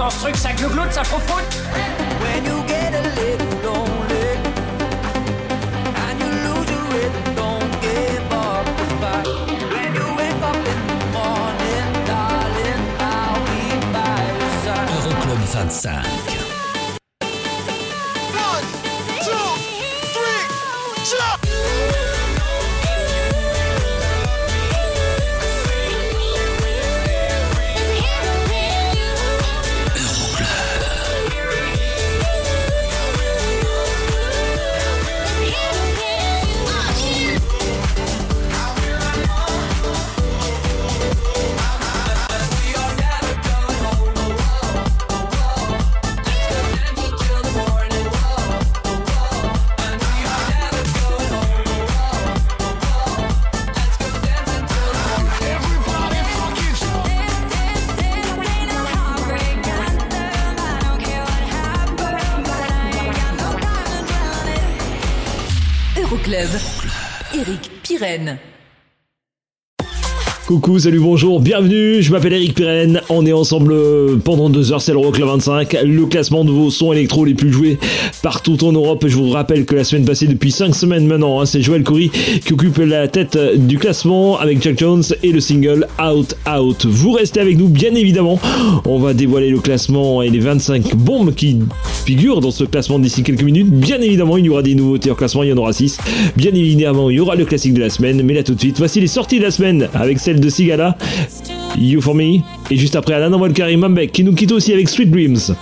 Qu'est-ce qui se passe dans ce truc Ça glougloute, When you get a little lonely and you lose your rhythm, don't give up the fight. When you wake up in the morning, darling, I'll be by your side. Euroclub 25. Coucou, salut, bonjour, bienvenue, je m'appelle Eric Pirenne, on est ensemble euh, pendant deux heures, c'est l'Euroclub 25, le classement de vos sons électro les plus joués partout en Europe. Je vous rappelle que la semaine passée, depuis cinq semaines maintenant, hein, c'est Joël Coury qui occupe la tête du classement avec Jack Jones et le single Out Out. Vous restez avec nous, bien évidemment, on va dévoiler le classement et les 25 bombes qui figurent dans ce classement d'ici quelques minutes. Bien évidemment, il y aura des nouveautés en classement, il y en aura 6. Bien évidemment, il y aura le classique de la semaine, mais là tout de suite, voici les sorties de la semaine avec celle de Sigala, You For Me, et juste après Alan Walker et Mambek qui nous quittent aussi avec Sweet Dreams.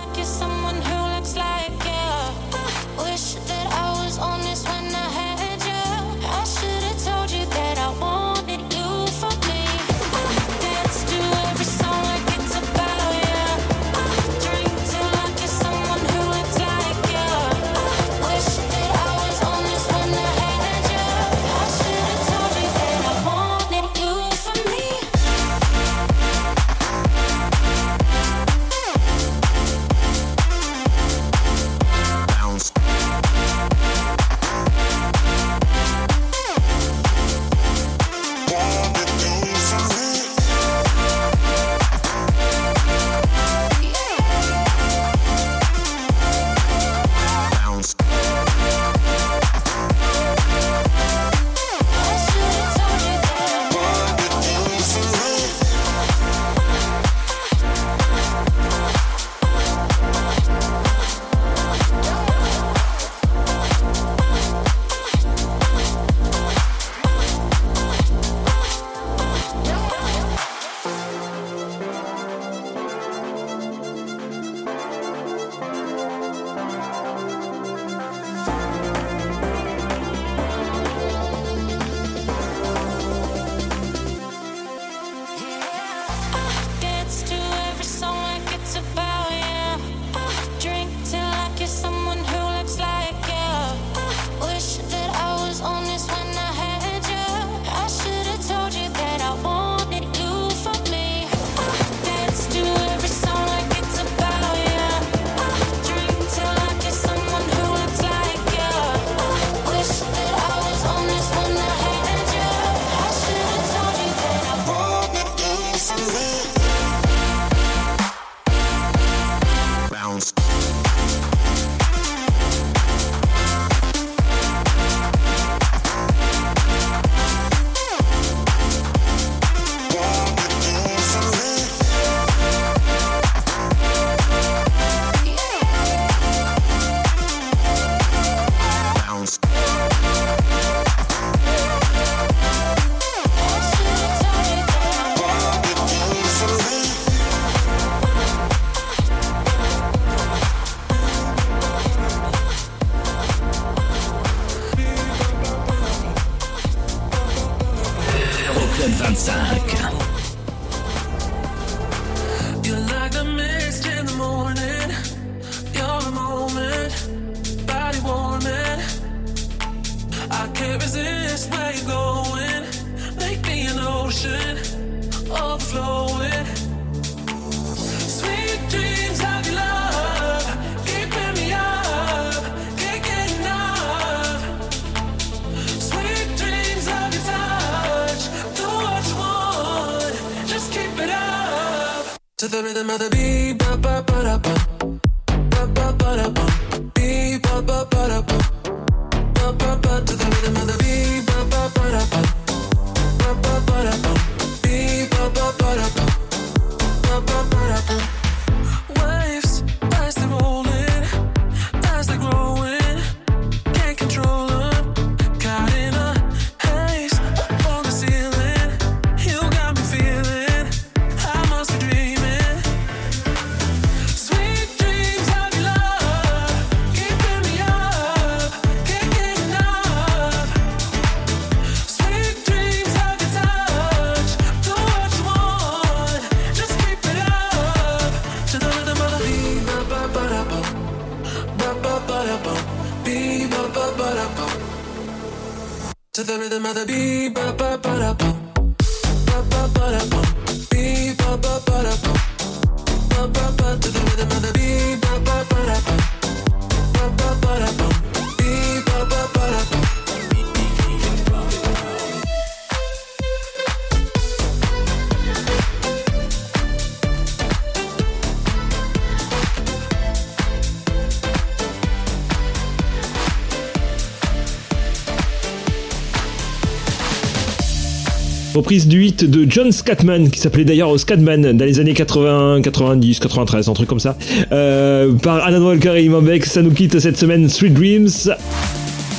reprise du hit de John Scatman, qui s'appelait d'ailleurs Scatman dans les années 80, 90, 93, un truc comme ça, euh, par Alan Walker et Imam Beck. Ça nous quitte cette semaine, Sweet Dreams.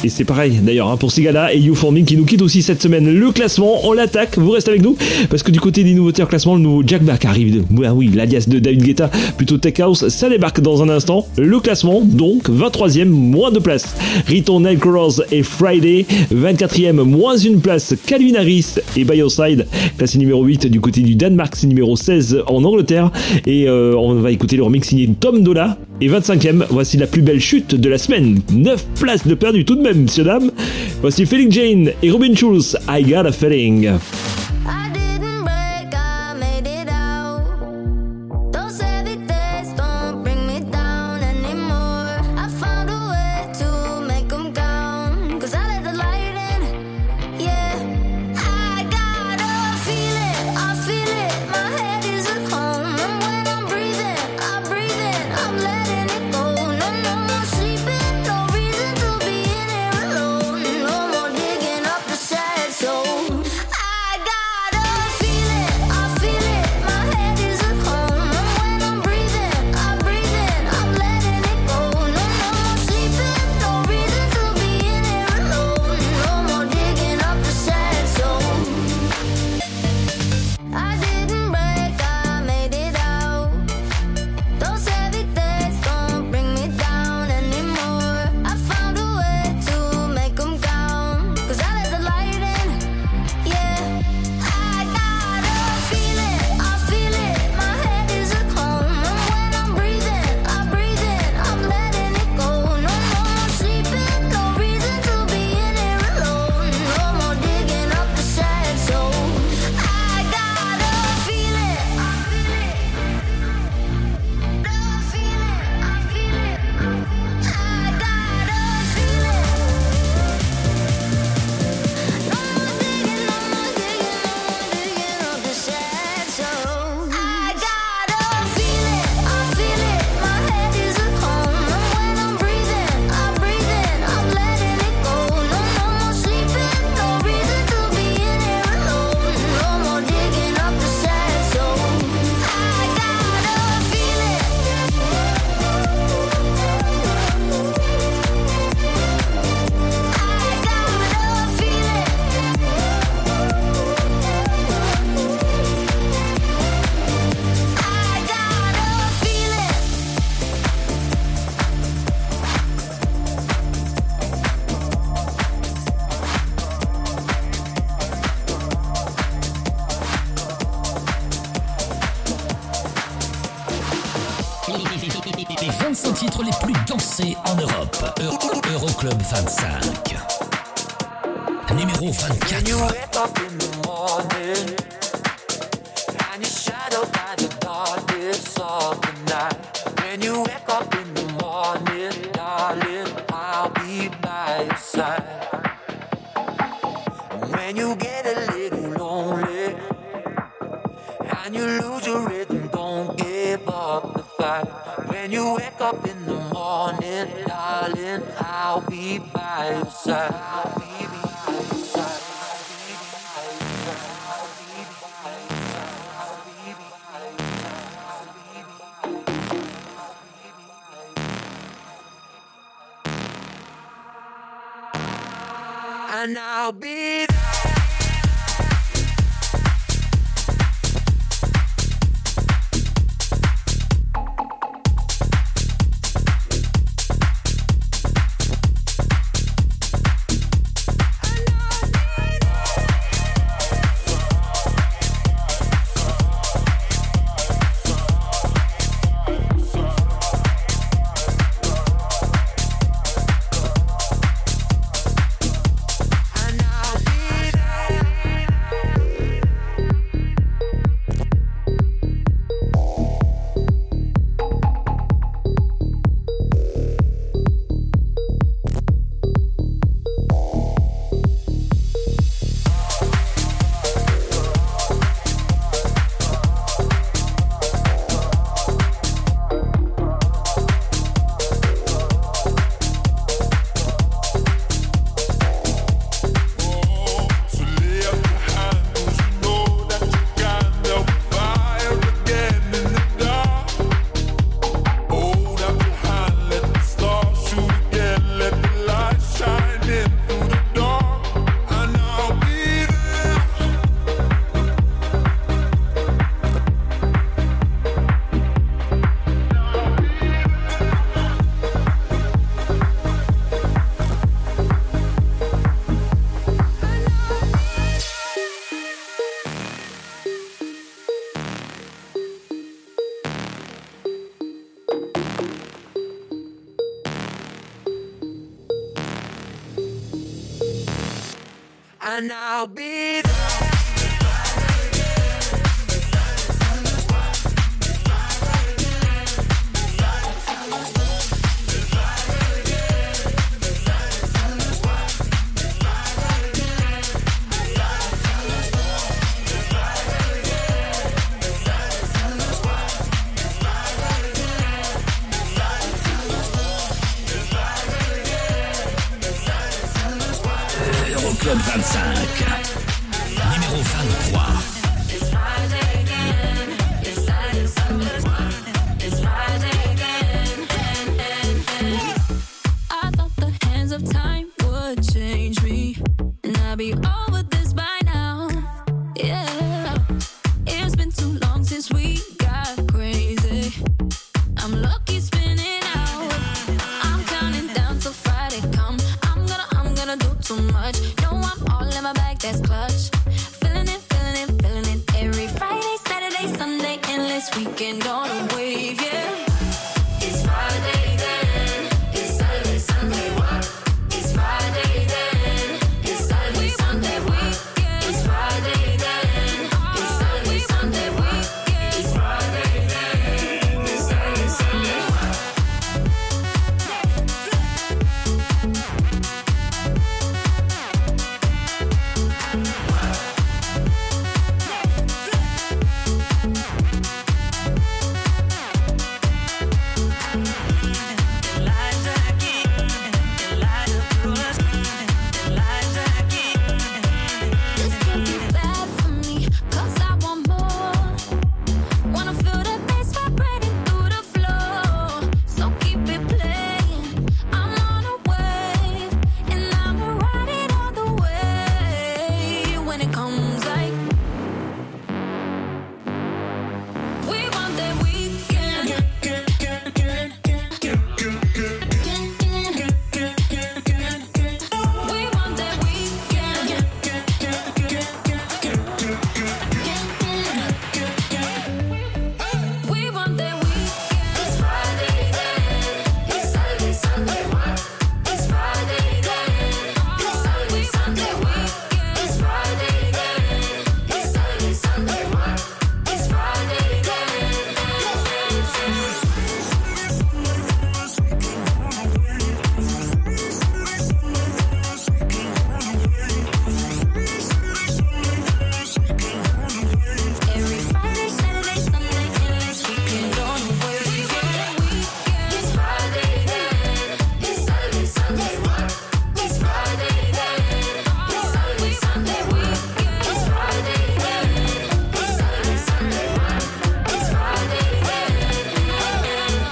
Et c'est pareil d'ailleurs hein, pour Sigala et YouForming qui nous quittent aussi cette semaine. Le classement, on l'attaque, vous restez avec nous parce que du côté des nouveautés en classement, le nouveau Jack Black arrive. De, ah oui, l'alias de David Guetta, plutôt Tech House, ça débarque dans un instant. Le classement, donc 23e, moins de place. Riton Nightcrawlers et Friday, 24e, moins une place. Calvin Harris et Bioside, classé numéro 8 du côté du Danemark, c'est numéro 16 en Angleterre. Et euh, on va écouter le remix signé Tom Dola et 25e. Voici la plus belle chute de la semaine. 9 places de perdu tout de même, messieurs dames. Voici Felix Jane et Robin Schulz. I got a feeling.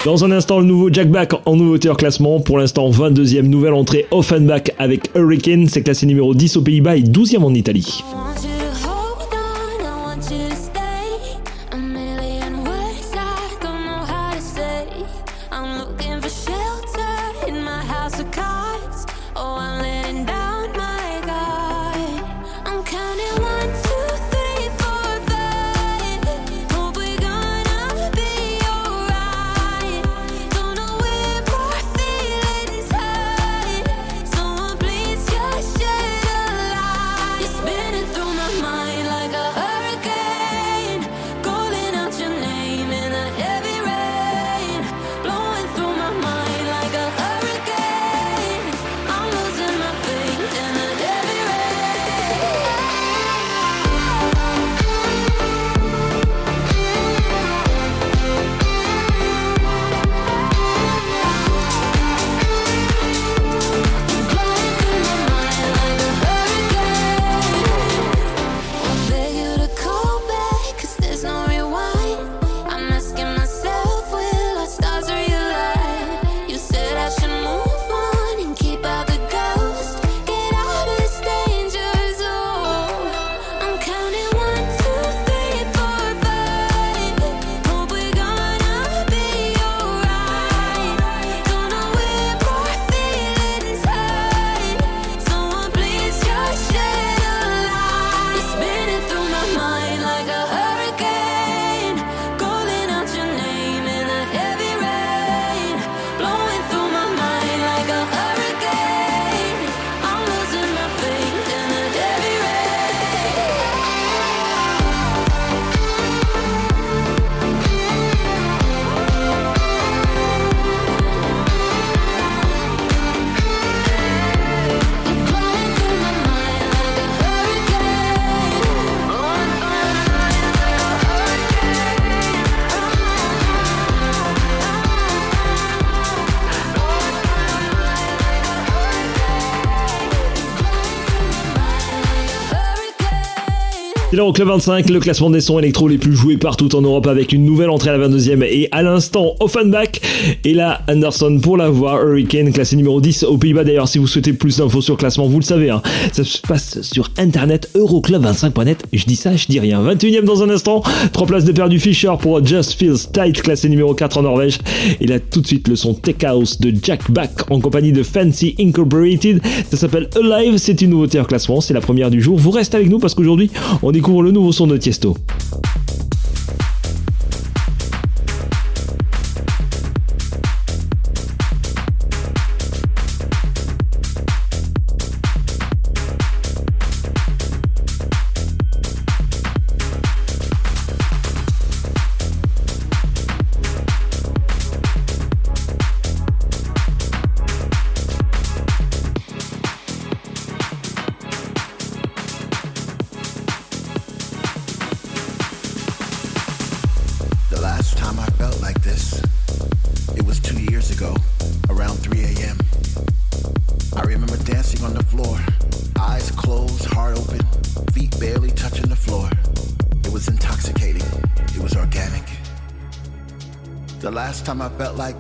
Dans un instant, le nouveau Jack Back en nouveauté hors classement. Pour l'instant, 22e nouvelle entrée Offenbach avec Hurricane. C'est classé numéro 10 aux Pays-Bas et 12e en Italie. C'est l'Euro Club 25, le classement des sons électro les plus joués partout en Europe avec une nouvelle entrée à la 22e et à l'instant Offenbach et là Anderson pour la voix Hurricane classé numéro 10 aux Pays-Bas. D'ailleurs si vous souhaitez plus d'infos sur le classement vous le savez hein, ça se passe sur internet euroclub25.net je dis ça je dis rien. 21e dans un instant. 3 places de perdu Fisher pour Just Feels Tight classé numéro 4 en Norvège. Et là tout de suite le son Tech House de Jack Back en compagnie de Fancy Incorporated. Ça s'appelle Alive. C'est une nouveauté en classement. C'est la première du jour. Vous restez avec nous parce qu'aujourd'hui on découvre le nouveau son de Tiesto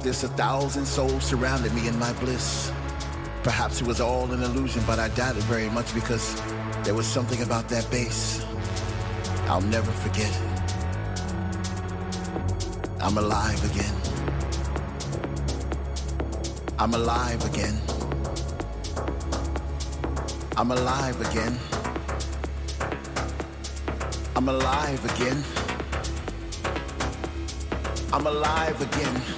this, a thousand souls surrounded me in my bliss. Perhaps it was all an illusion, but I doubt it very much because there was something about that bass I'll never forget. I'm alive again. I'm alive again. I'm alive again. I'm alive again. I'm alive again.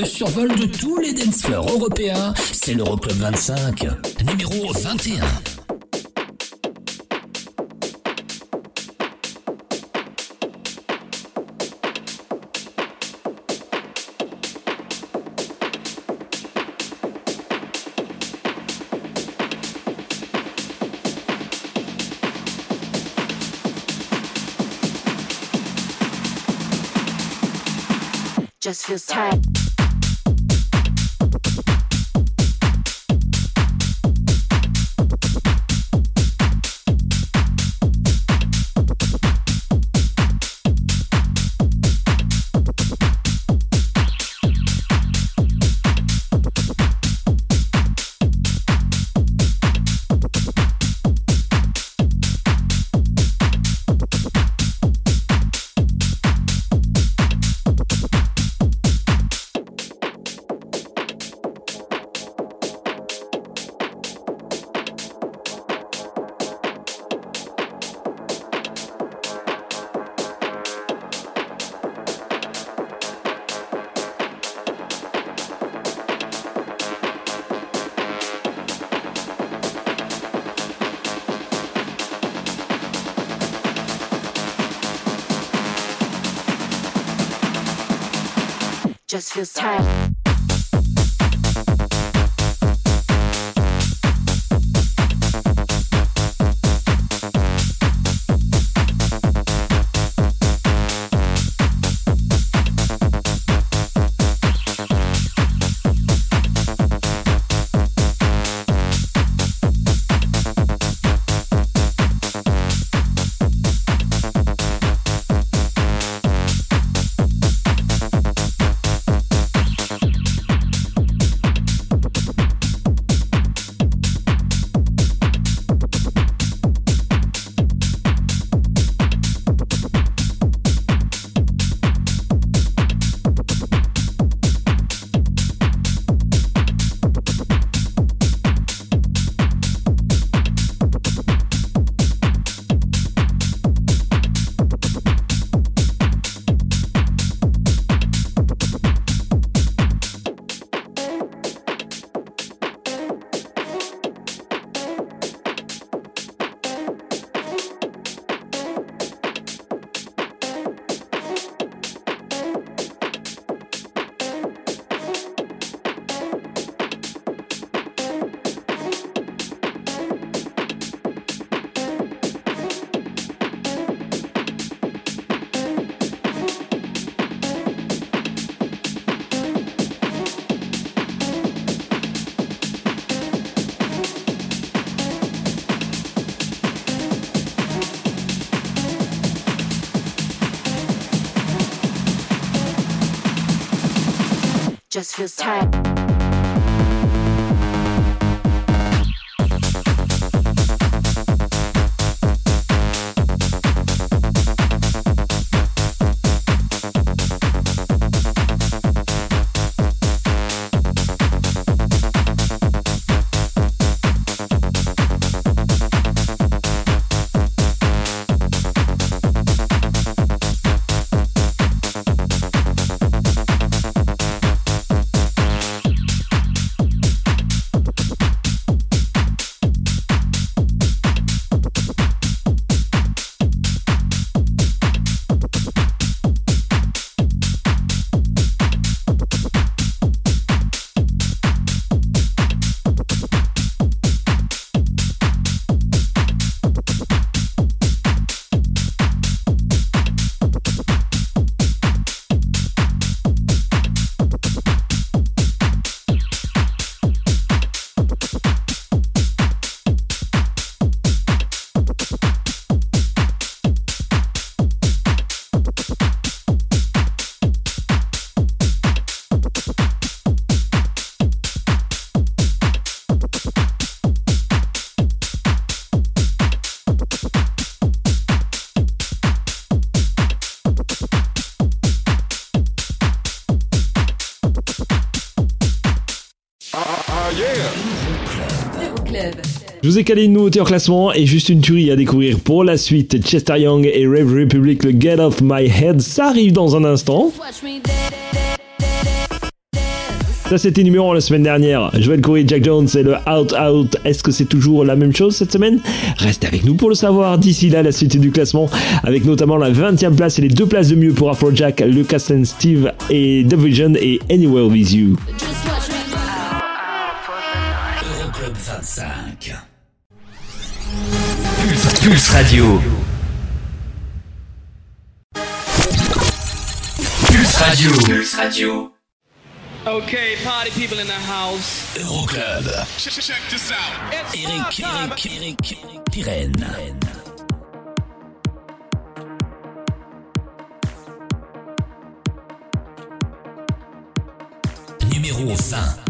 Le survol de tous les dance floors européens, c'est l'Euroclub 25, numéro 21. Just feels tight. Just feels tight. just Je vous ai calé une nouveauté en classement et juste une tuerie à découvrir pour la suite. Chester Young et Rave Republic, le Get Off My Head, ça arrive dans un instant. Ça c'était numéro 1 la semaine dernière. Joel Corey, Jack Jones et le Out Out. Est-ce que c'est toujours la même chose cette semaine? Restez avec nous pour le savoir. D'ici là, la suite du classement avec notamment la 20e place et les deux places de mieux pour Afrojack, Lucas and Steve et The Vision et Anywhere With You. Pulse, Pulse Radio. Pulse Radio. Pulse Radio. Okay, party people in the house. Euroclub. Check this out. Eric, Eric, Eric, Pirenne. Numéro 20.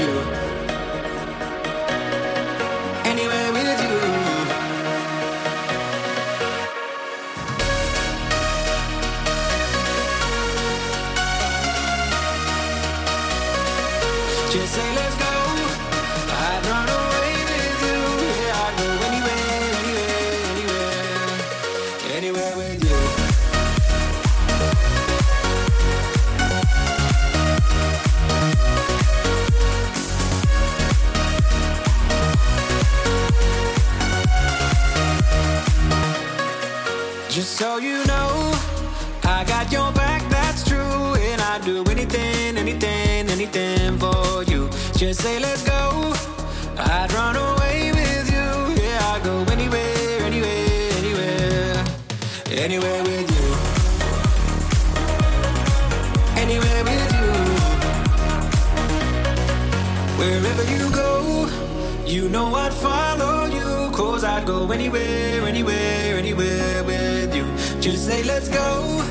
Anything, for you. Just say, let's go. I'd run away with you. Yeah, I'd go anywhere, anywhere, anywhere. Anywhere with you. Anywhere with you. Wherever you go, you know I'd follow you. Cause I'd go anywhere, anywhere, anywhere with you. Just say, let's go.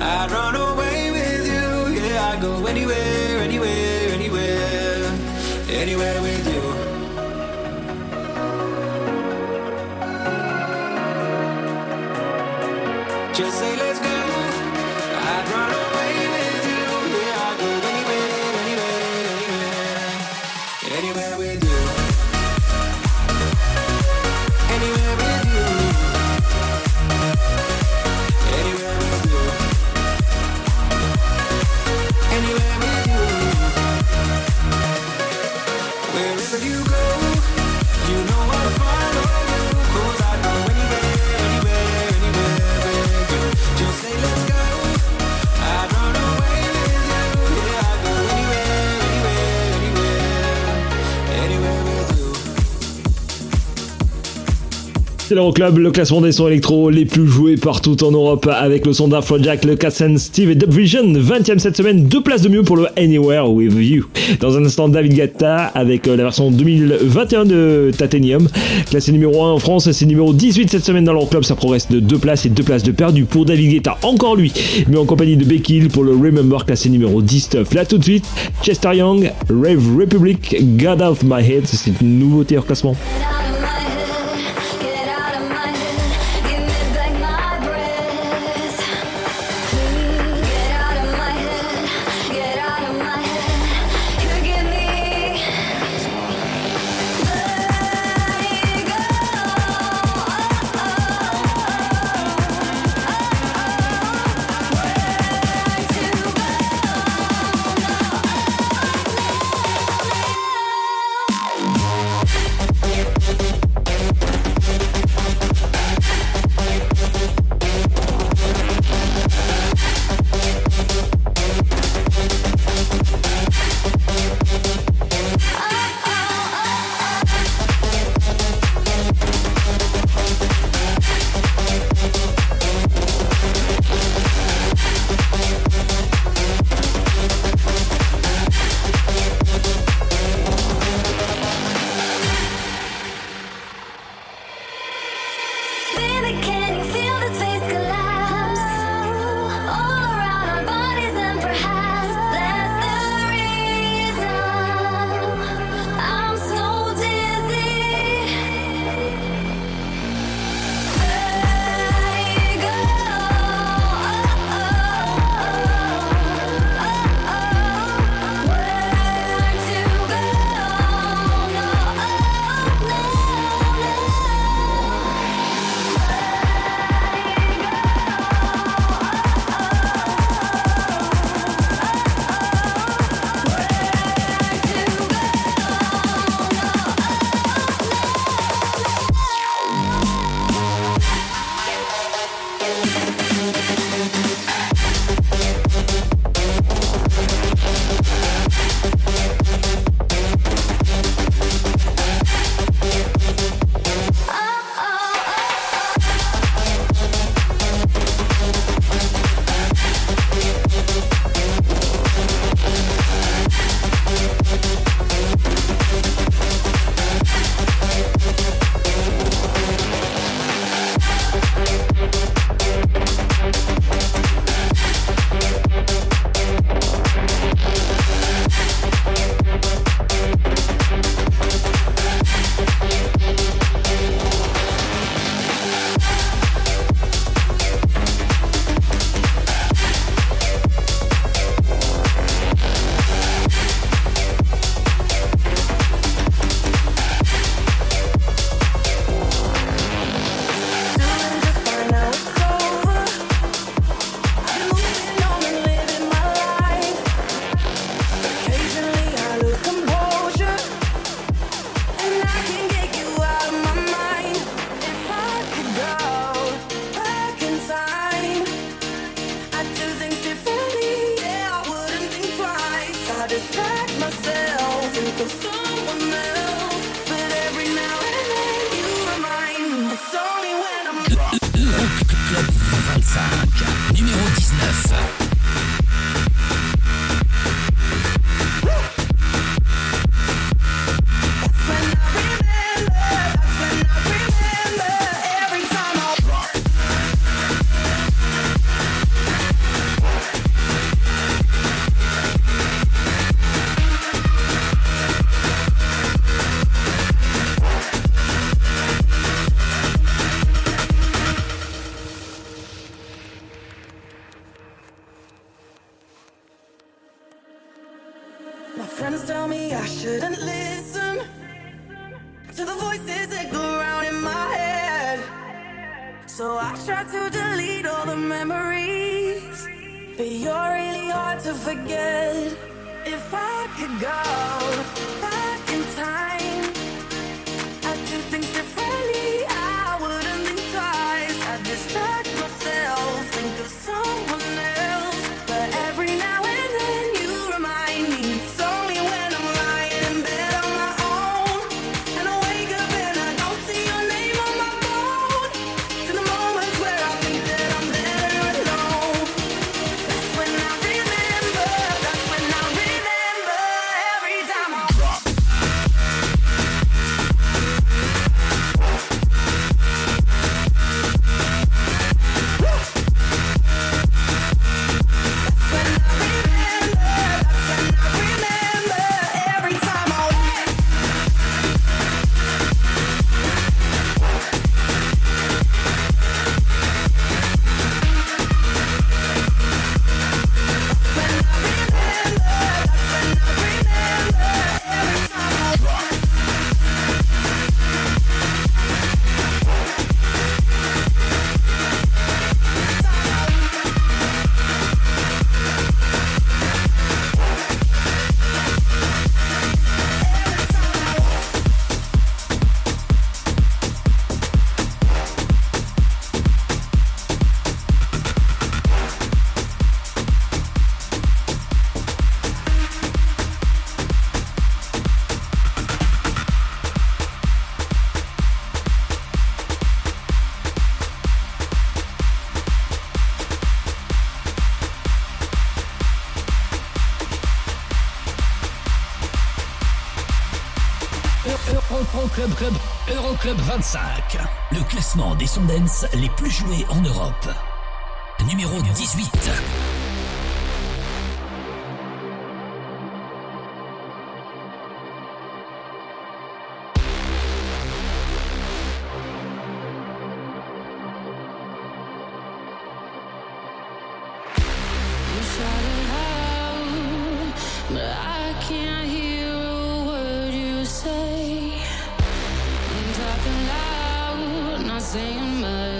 I'd run away with you. Yeah, I'd go anywhere, C'est l'Euroclub, le classement des sons électro les plus joués partout en Europe avec le son d'Afrojack, le Kassen, Steve et Dubvision. 20ème cette semaine, deux places de mieux pour le Anywhere With You. Dans un instant, David Guetta avec euh, la version 2021 de Titanium. Classé numéro 1 en France, c'est numéro 18 cette semaine dans l'Euroclub. Ça progresse de deux places et deux places de perdu pour David Guetta. Encore lui, mais en compagnie de Becky Hill pour le Remember classé numéro 19. Là tout de suite, Chester Young, Rave Republic, God of My Head. C'est une nouveauté en classement. Club 25, le classement des sondances les plus joués en Europe. Numéro 18. saying much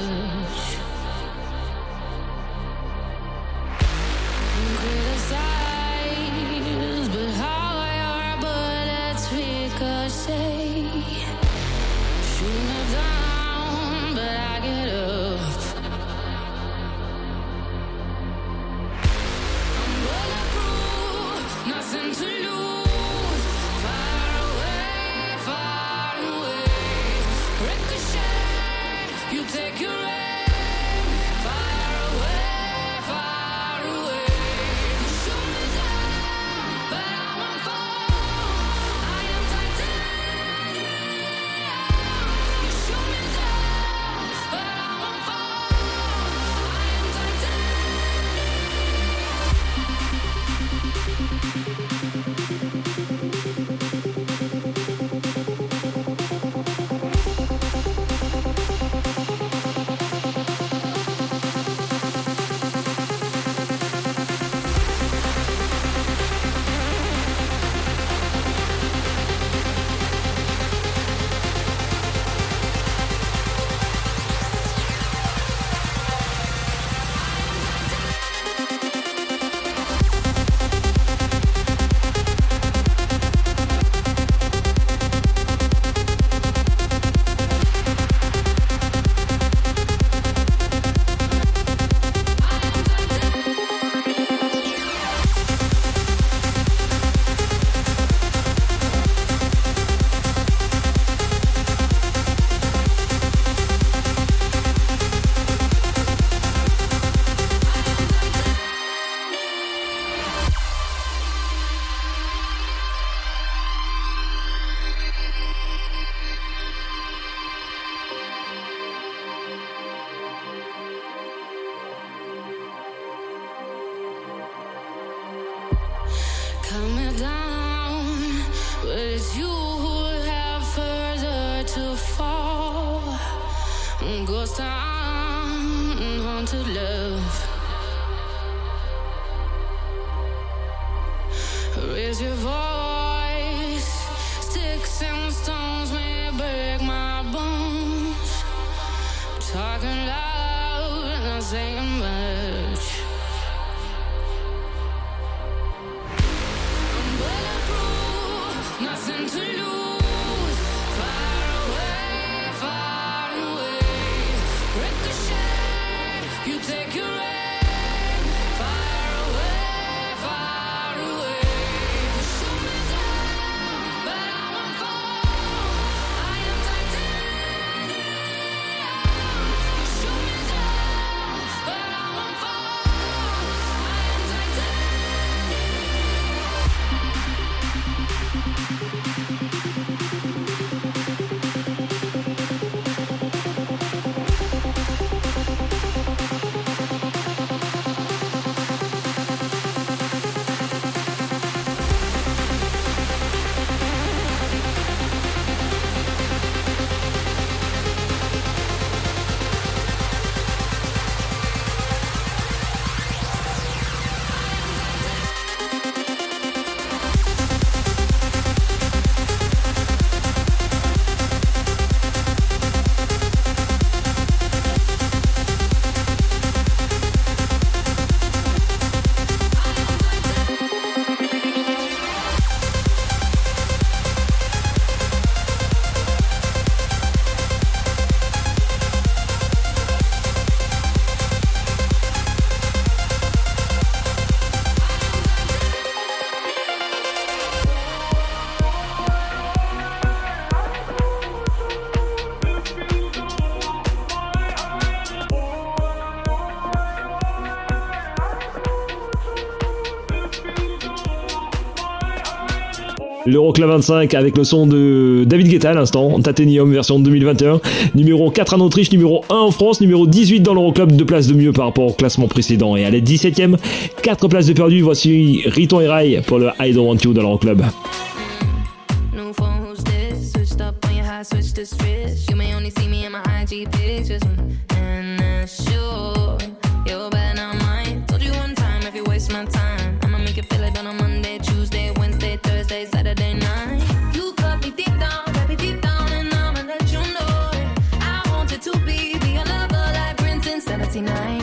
L'Euroclub 25 avec le son de David Guetta à l'instant, Tatenium version 2021, numéro 4 en Autriche, numéro 1 en France, numéro 18 dans l'Euroclub, deux places de mieux par rapport au classement précédent. Et à la 17ème, 4 places de perdu, voici Riton et Rai pour le I Don't Want You dans l'Euroclub. 69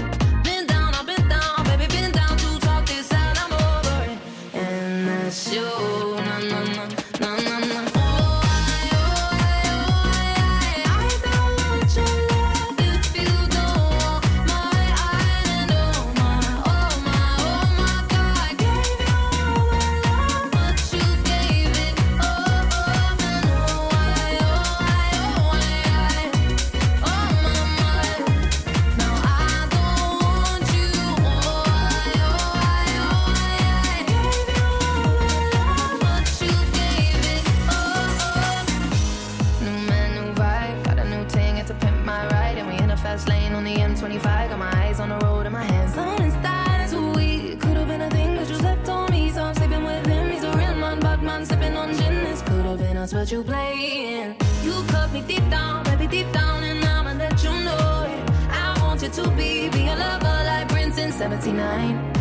79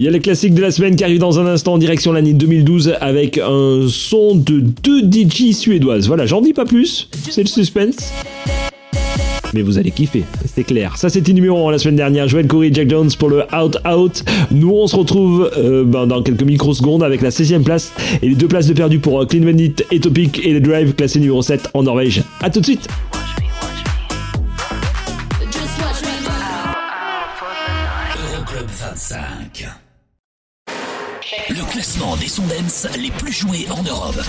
Il y a les classiques de la semaine qui arrivent dans un instant en direction l'année 2012 avec un son de deux DJ suédoises. Voilà, j'en dis pas plus, c'est le suspense. Mais vous allez kiffer, c'est clair. Ça c'était numéro 1 la semaine dernière. Joël Corey, Jack Jones pour le Out Out. Nous on se retrouve euh, ben, dans quelques microsecondes avec la 16 e place et les deux places de perdu pour euh, Clean Bandit et Topic et le Drive classé numéro 7 en Norvège. A tout de suite des sons dance les plus joués en Europe.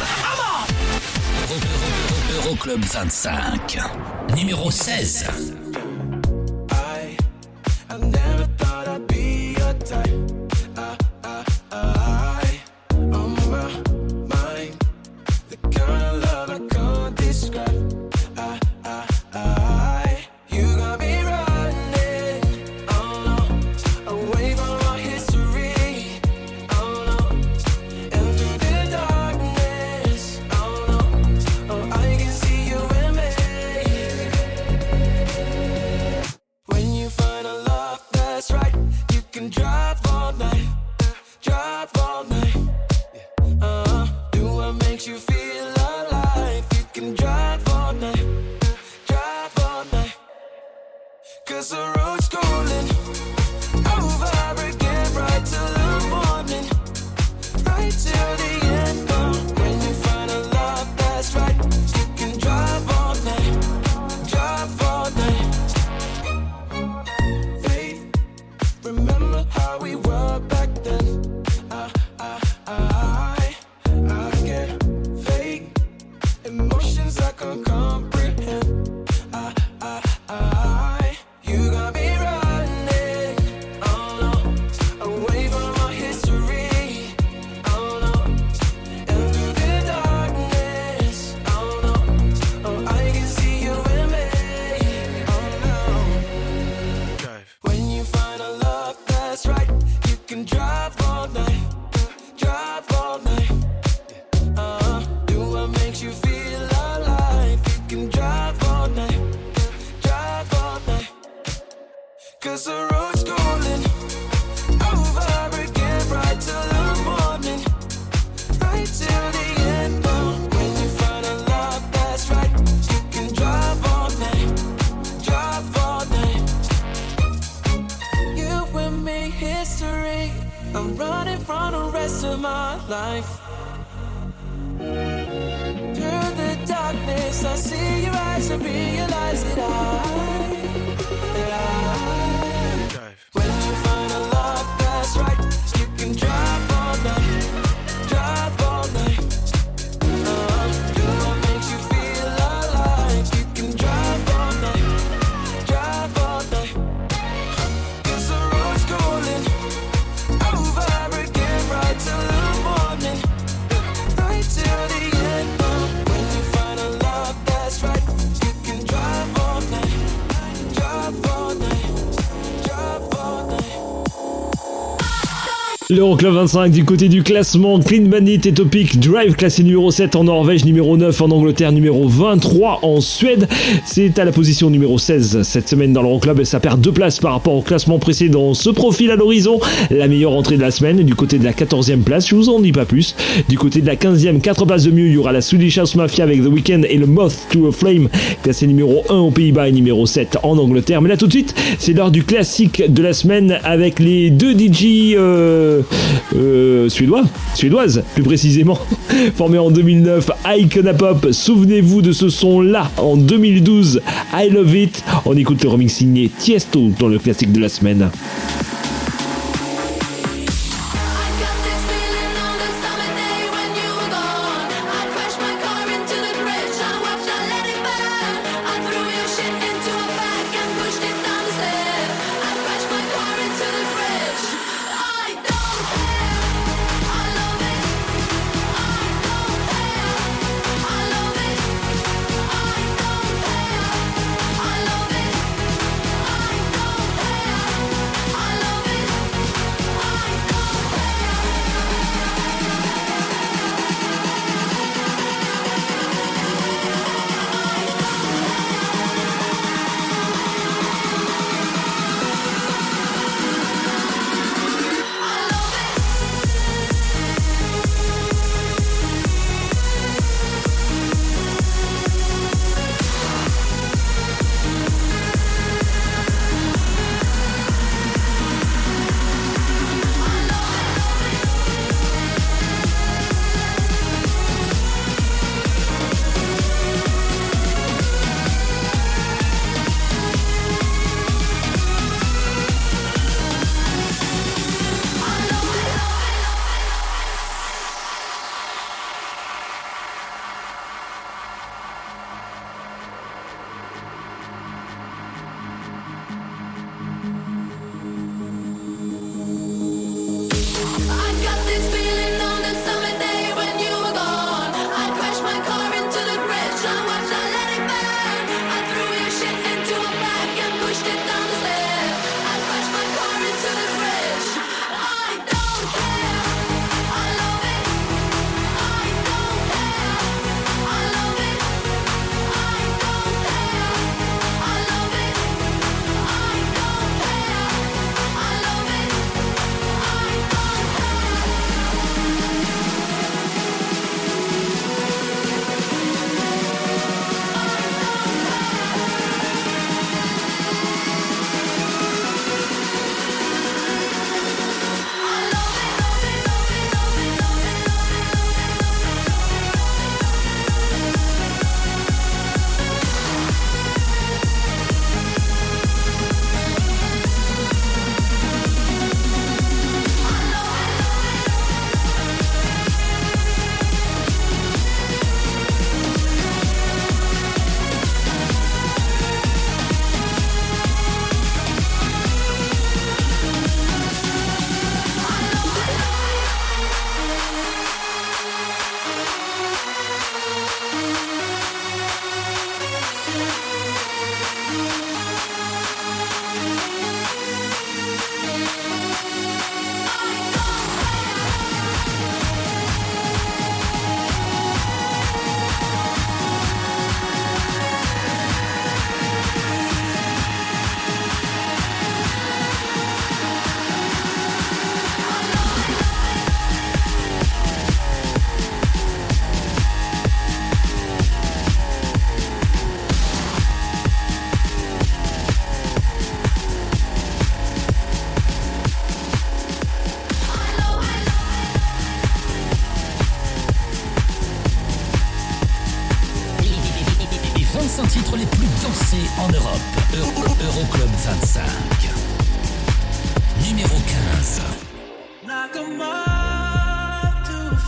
Euroclub 25, numéro 16. L'Euroclub 25 du côté du classement, Clean Bandit et Topic Drive classé numéro 7 en Norvège, numéro 9 en Angleterre, numéro 23 en Suède. C'est à la position numéro 16 cette semaine dans l'Euroclub et ça perd deux places par rapport au classement précédent. Ce profil à l'horizon, la meilleure entrée de la semaine du côté de la 14e place, je vous en dis pas plus. Du côté de la 15e, 4 places de mieux, il y aura la Swedish House Mafia avec The Weeknd et le Moth to a Flame classé numéro 1 aux Pays-Bas et numéro 7 en Angleterre. Mais là tout de suite, c'est l'heure du classique de la semaine avec les deux DJ euh, euh, suédois, suédoises plus précisément, formés en 2009, Icona Pop. Souvenez-vous de ce son-là en 2012, I Love It. On écoute le remix signé Tiesto dans le classique de la semaine.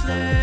Moth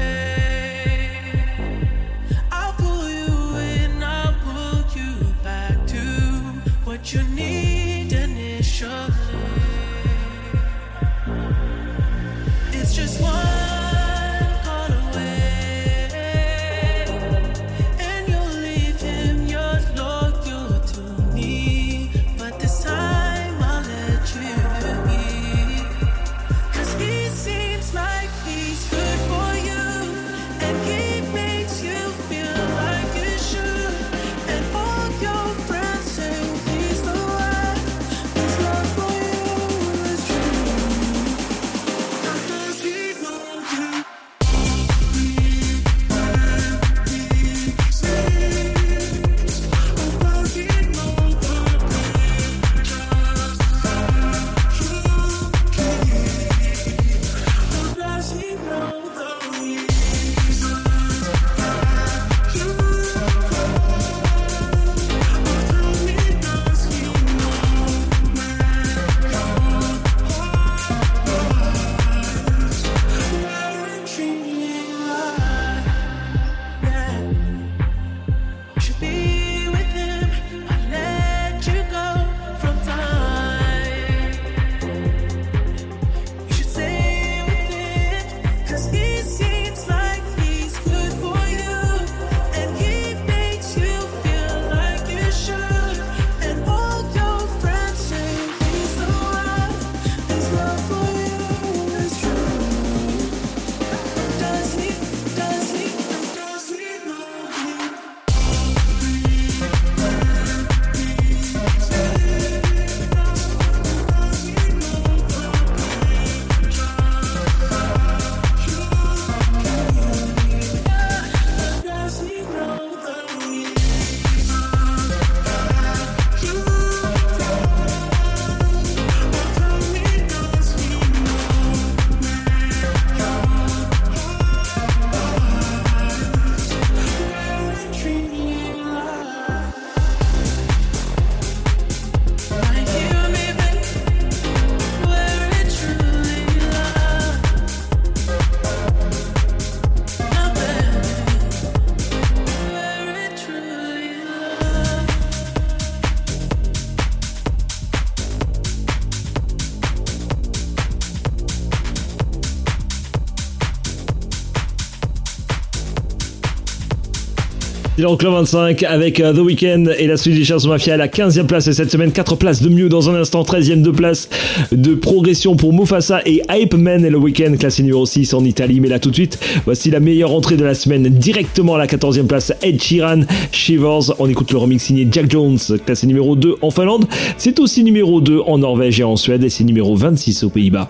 C'est l'Euroclub 25 avec euh, The Weeknd et la suite des Chansons Mafia à la 15e place. Et cette semaine 4 places de mieux dans un instant. 13e de place de progression pour Mufasa et Hype Man. Et le Weeknd classé numéro 6 en Italie. Mais là tout de suite voici la meilleure entrée de la semaine directement à la 14e place. Ed Sheeran Shivers. On écoute le remix signé Jack Jones classé numéro 2 en Finlande. C'est aussi numéro 2 en Norvège et en Suède. Et c'est numéro 26 aux Pays-Bas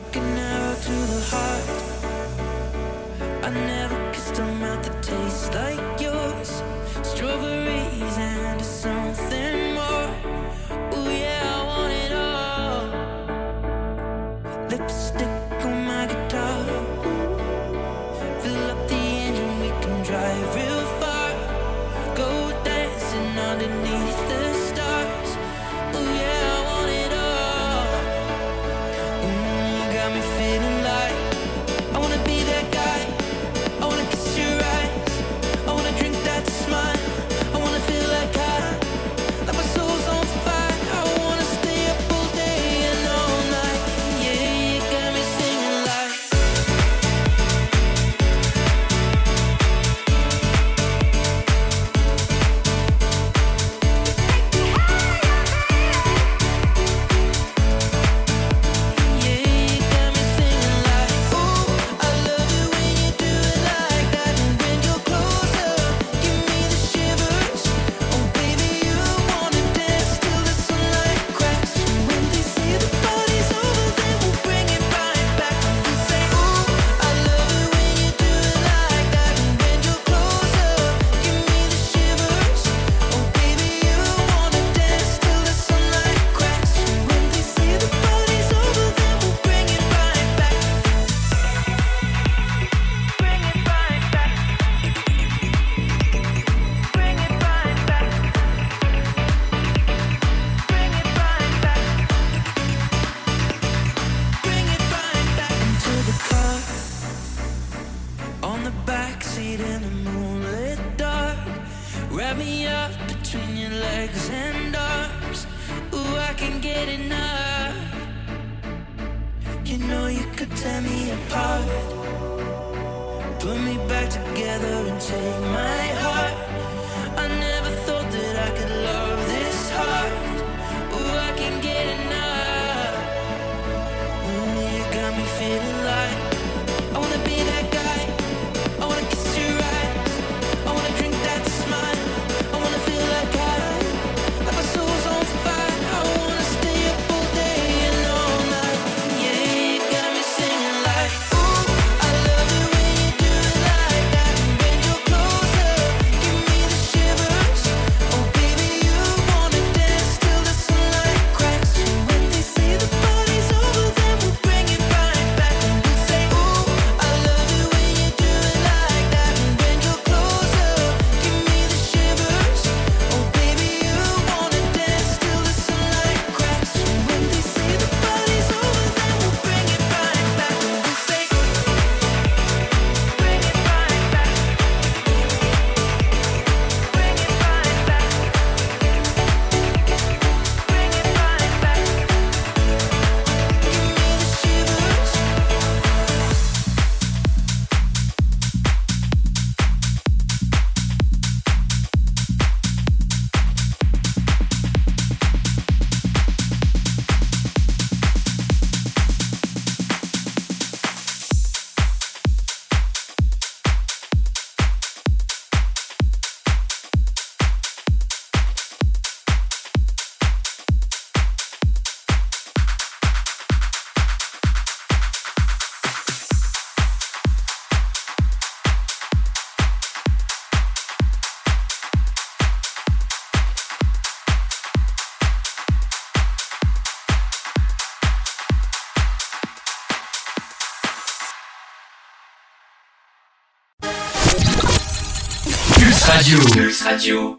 Radio.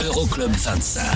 Euroclub 25.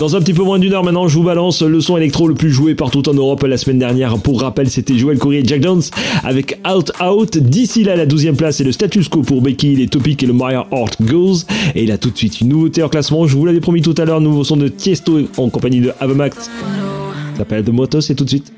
Dans un petit peu moins d'une heure maintenant, je vous balance le son électro le plus joué partout en Europe la semaine dernière. Pour rappel, c'était Joël Corrier et Jack Jones avec Out Out. D'ici là, la 12 place et le status quo pour Becky, les topics et le Maria Heart Goes. Et là, tout de suite, une nouveauté en classement. Je vous l'avais promis tout à l'heure, nouveau son de Tiesto en compagnie de Avamax. Ça s'appelle The Motos et tout de suite.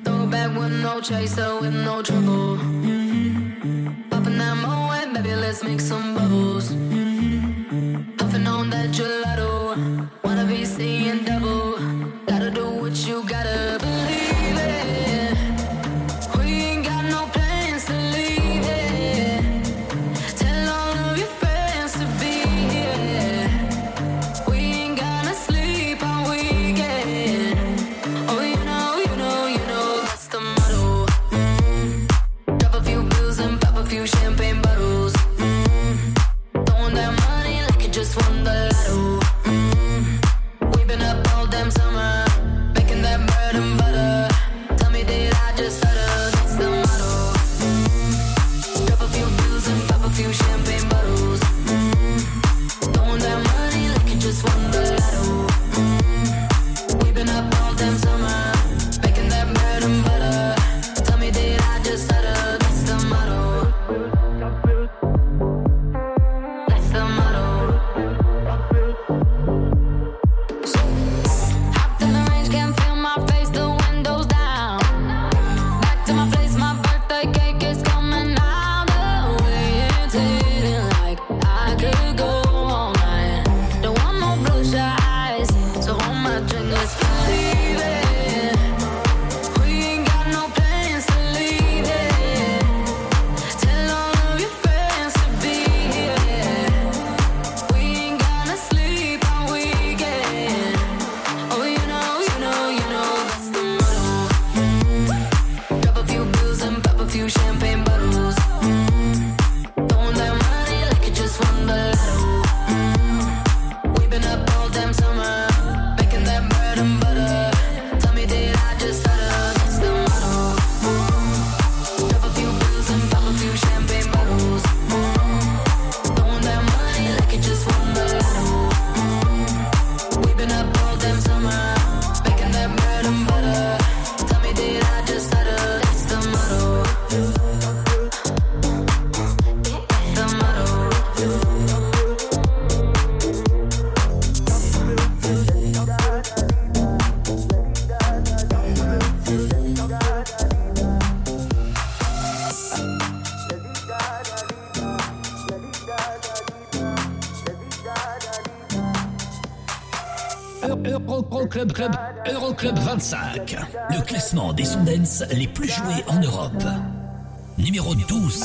les plus jouées en Europe. Numéro 12.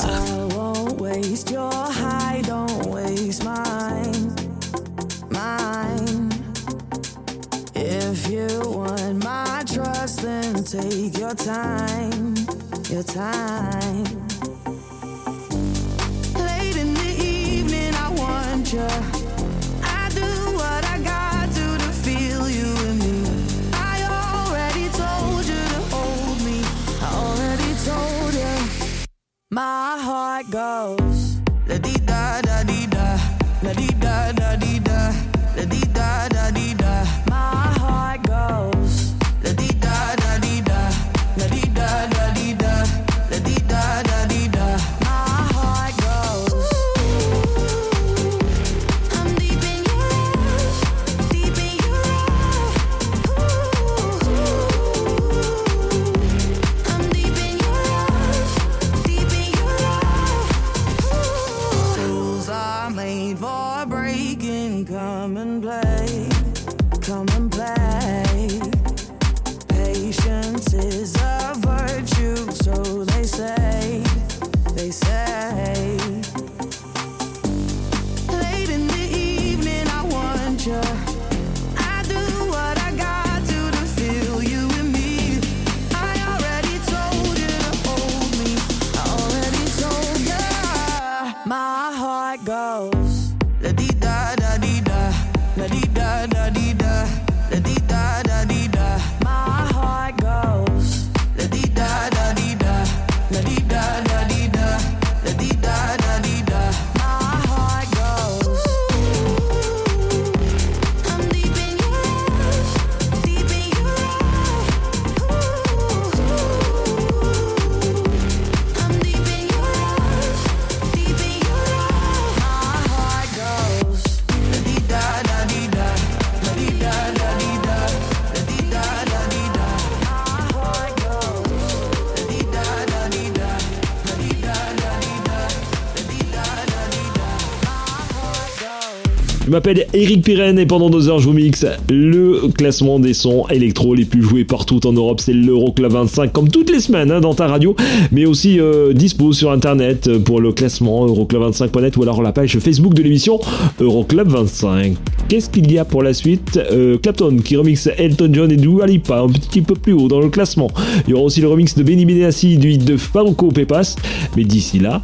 Je m'appelle Eric Pirenne et pendant deux heures je vous mixe le classement des sons électro les plus joués partout en Europe. C'est l'Euroclub 25 comme toutes les semaines hein, dans ta radio, mais aussi euh, dispo sur internet pour le classement euroclub25.net ou alors la page Facebook de l'émission Euroclub 25. Qu'est-ce qu'il y a pour la suite? Euh, Clapton qui remixe Elton John et Dua Lipa un petit peu plus haut dans le classement. Il y aura aussi le remix de Benny Benassi du hit de Franco Pepas. Mais d'ici là,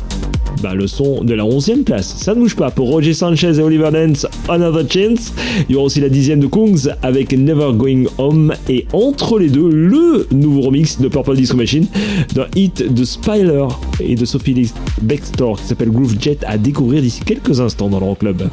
bah, le son de la 11e place. Ça ne bouge pas pour Roger Sanchez et Oliver Dance, Another Chance. Il y aura aussi la 10e de Kungs avec Never Going Home. Et entre les deux, le nouveau remix de Purple Disco Machine d'un hit de Spyler et de Sophie Bextor qui s'appelle Groove Jet à découvrir d'ici quelques instants dans le club.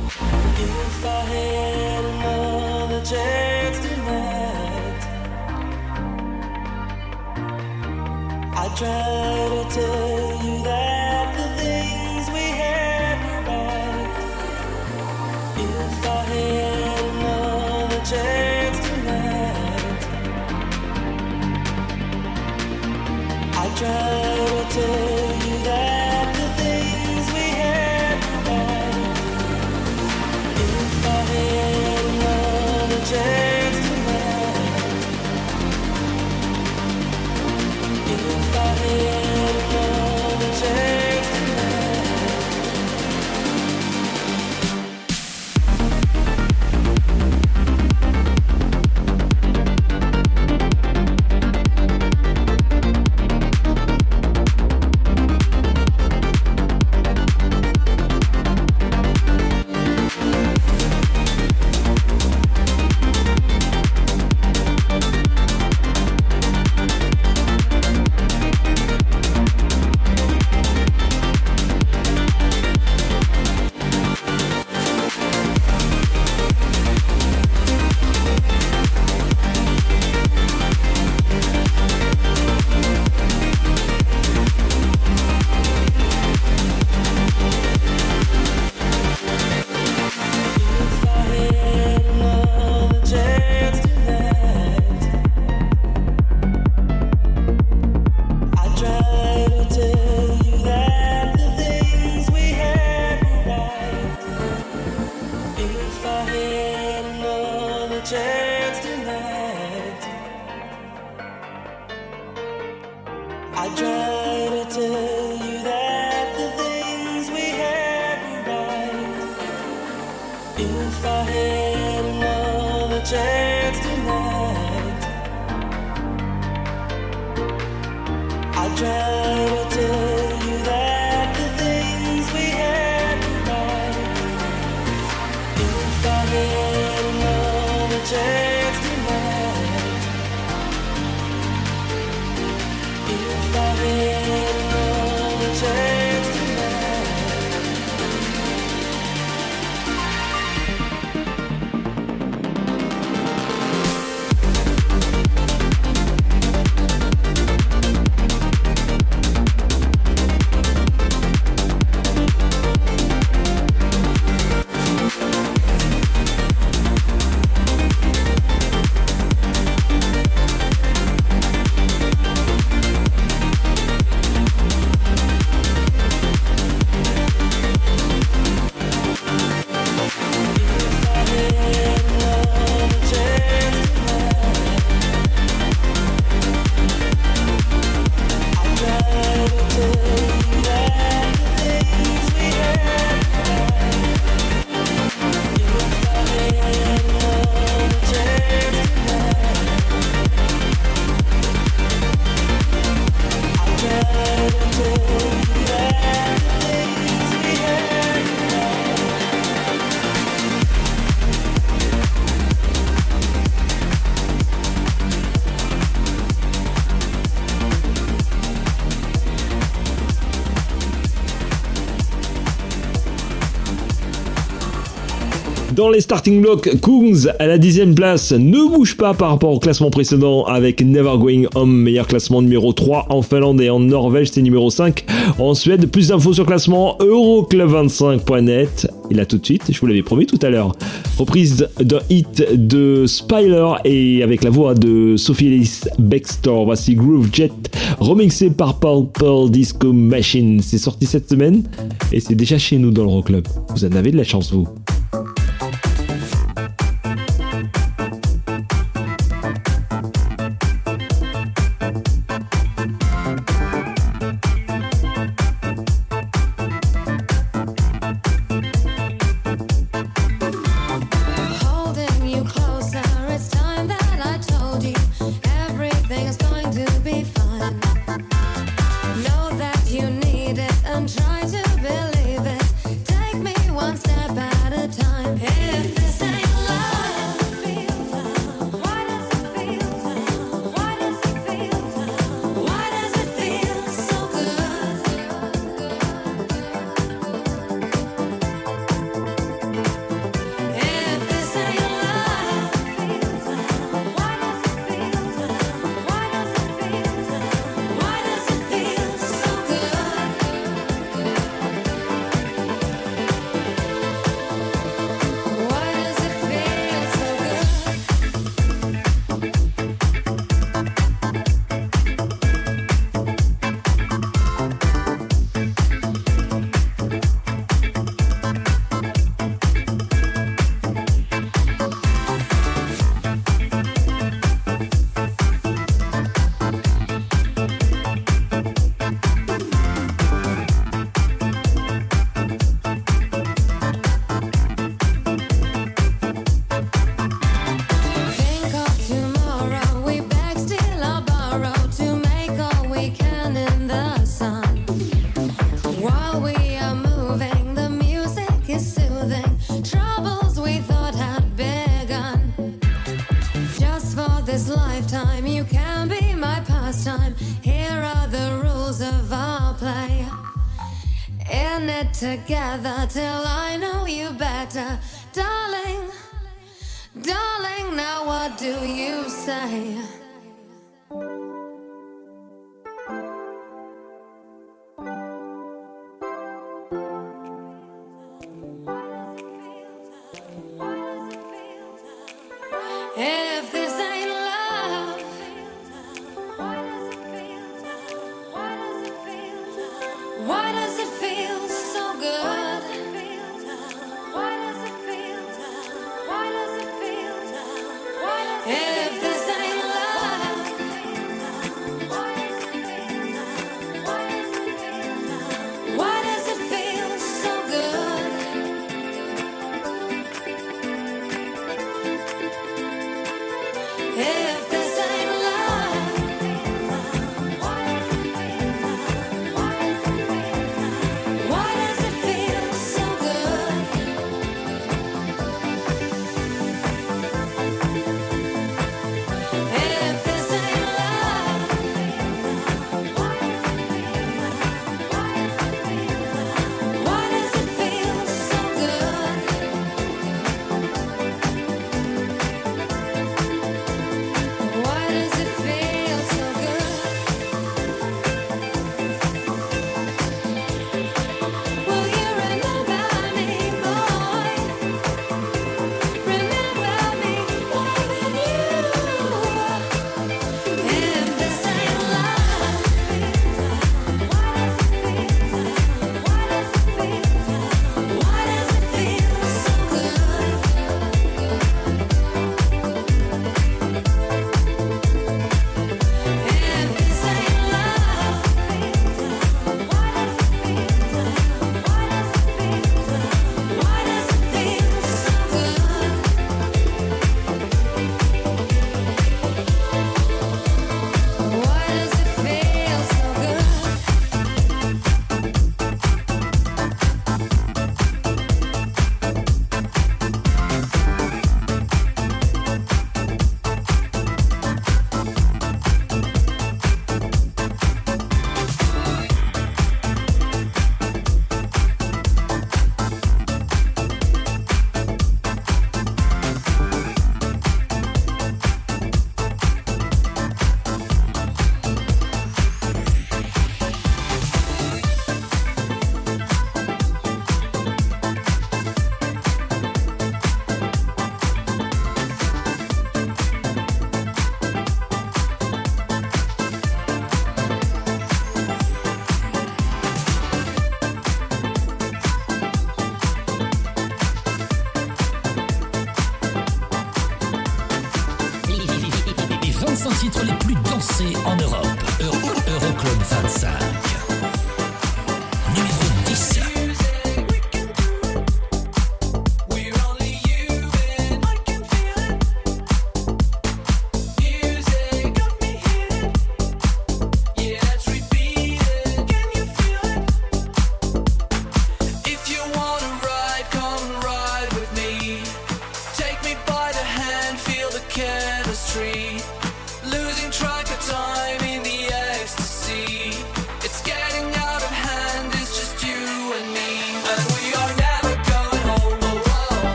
Dans les starting blocks, Kungs à la dixième place ne bouge pas par rapport au classement précédent avec Never Going Home, meilleur classement numéro 3 en Finlande et en Norvège, c'est numéro 5 en Suède. Plus d'infos sur classement euroclub25.net. Et là tout de suite, je vous l'avais promis tout à l'heure, reprise d'un hit de Spyler et avec la voix de Sophie Ellis Bextor. Voici Groove Jet, remixé par Purple Disco Machine. C'est sorti cette semaine et c'est déjà chez nous dans le Rock Club. Vous en avez de la chance, vous.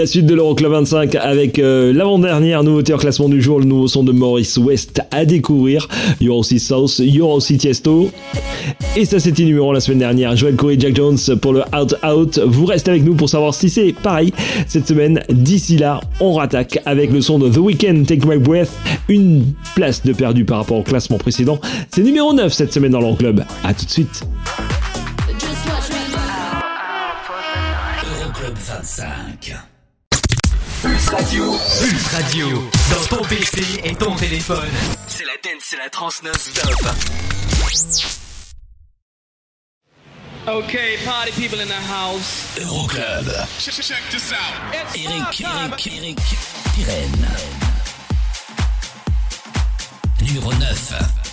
La suite de l'Euroclub 25 avec euh, l'avant-dernière nouveauté en classement du jour, le nouveau son de Maurice West à découvrir. Il y aura aussi South, il y aura aussi Tiesto. Et ça c'était numéro un la semaine dernière. Joel Corey Jack Jones pour le Out Out. Vous restez avec nous pour savoir si c'est pareil cette semaine. D'ici là, on rattaque avec le son de The Weeknd, Take My Breath. Une place de perdu par rapport au classement précédent. C'est numéro 9 cette semaine dans l'Euroclub. A tout de suite. Euroclub 25. Pulse Radio. Pulse Radio. Dans ton PC et ton téléphone. C'est la dance, c'est la trans non-stop. Okay, party people in the house. Euroclub. Check, check this out. It's Eric. Eric, Eric, Pirenne. Numéro 9.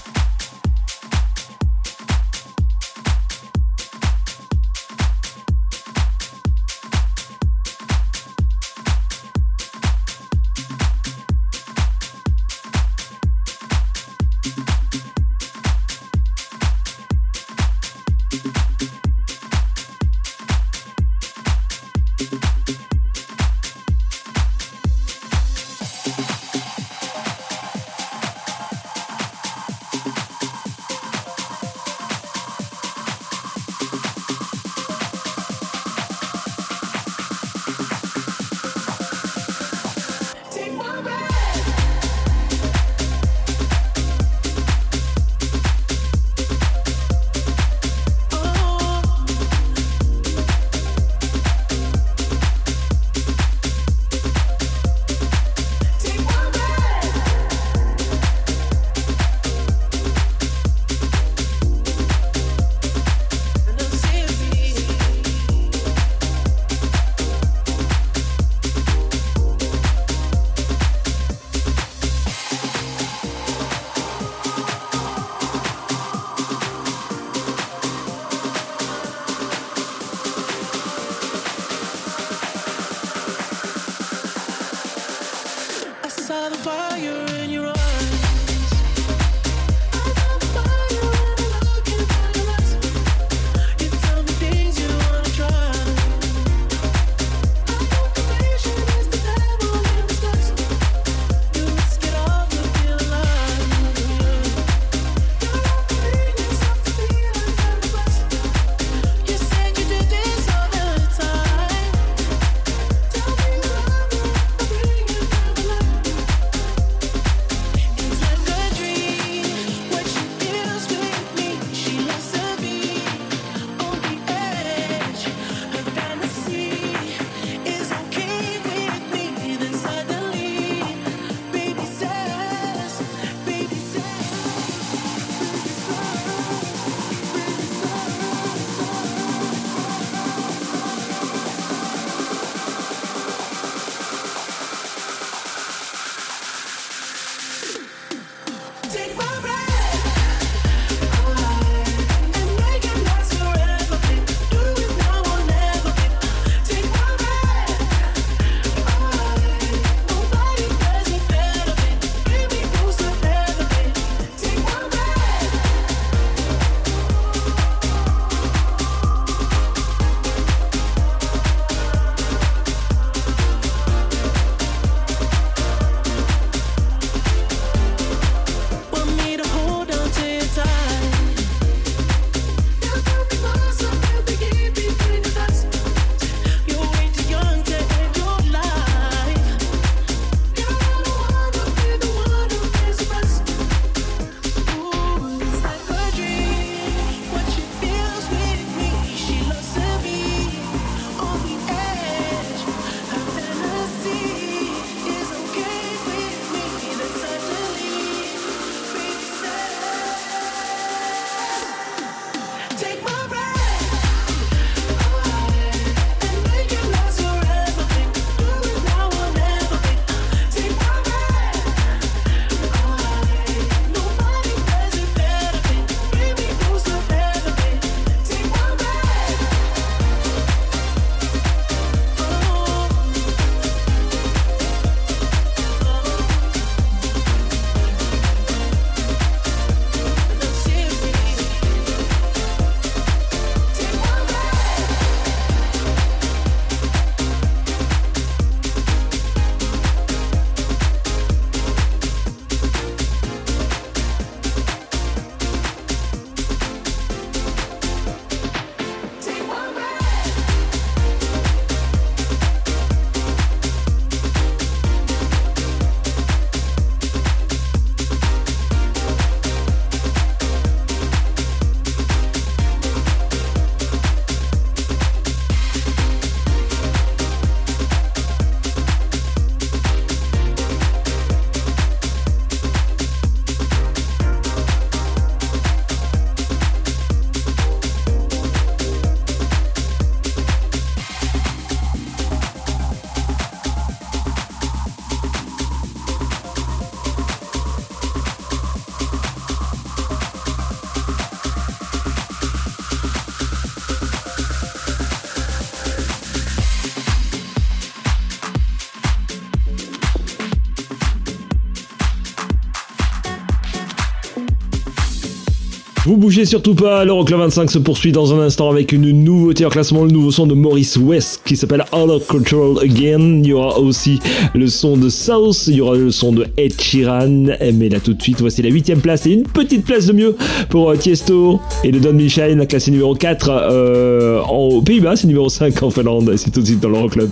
Vous bougez surtout pas, l'Euroclub 25 se poursuit dans un instant avec une nouveauté en classement, le nouveau son de Maurice West qui s'appelle Out of Control Again. Il y aura aussi le son de South, il y aura le son de Ed Sheeran. Mais là tout de suite, voici la 8 place et une petite place de mieux pour euh, Tiesto et le Don Michael, classé numéro 4 euh, en- Pays-Bas, c'est numéro 5 en Finlande. C'est tout de suite dans l'Euroclub.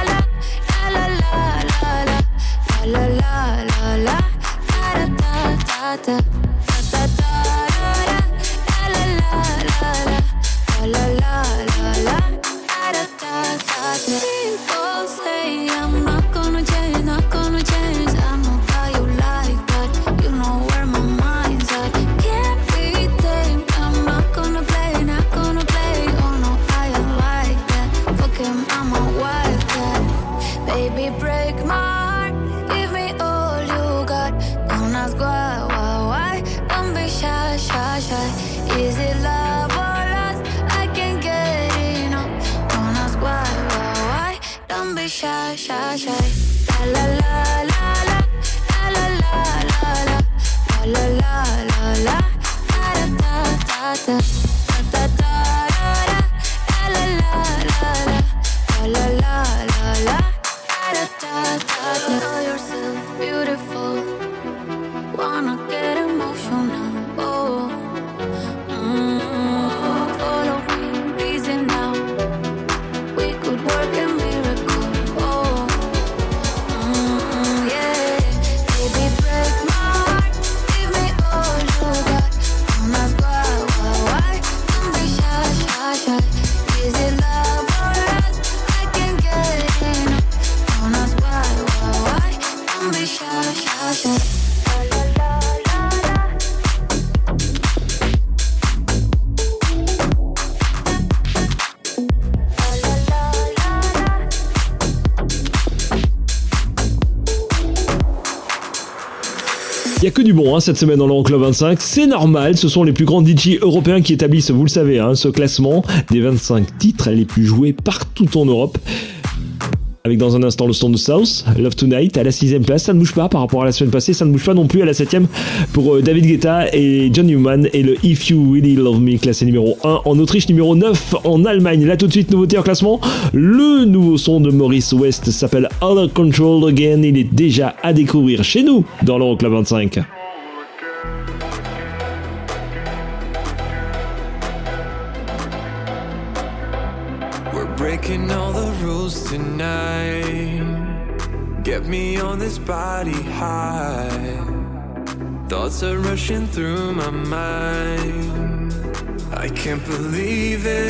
la la la la la 下下下。Bon hein, cette semaine dans l'Euroclub 25. C'est normal, ce sont les plus grands DJ européens qui établissent, vous le savez, hein, ce classement des 25 titres les plus joués partout en Europe. Avec dans un instant le son de South, Love Tonight à la sixième place, ça ne bouge pas par rapport à la semaine passée, ça ne bouge pas non plus à la septième pour euh, David Guetta et John Newman et le If You Really Love Me classé numéro 1 en Autriche, numéro 9 en Allemagne. Là tout de suite, nouveauté en classement, le nouveau son de Maurice West s'appelle Out Control Again, il est déjà à découvrir chez nous dans l'Euroclub 25. Breaking all the rules tonight. Get me on this body high. Thoughts are rushing through my mind. I can't believe it.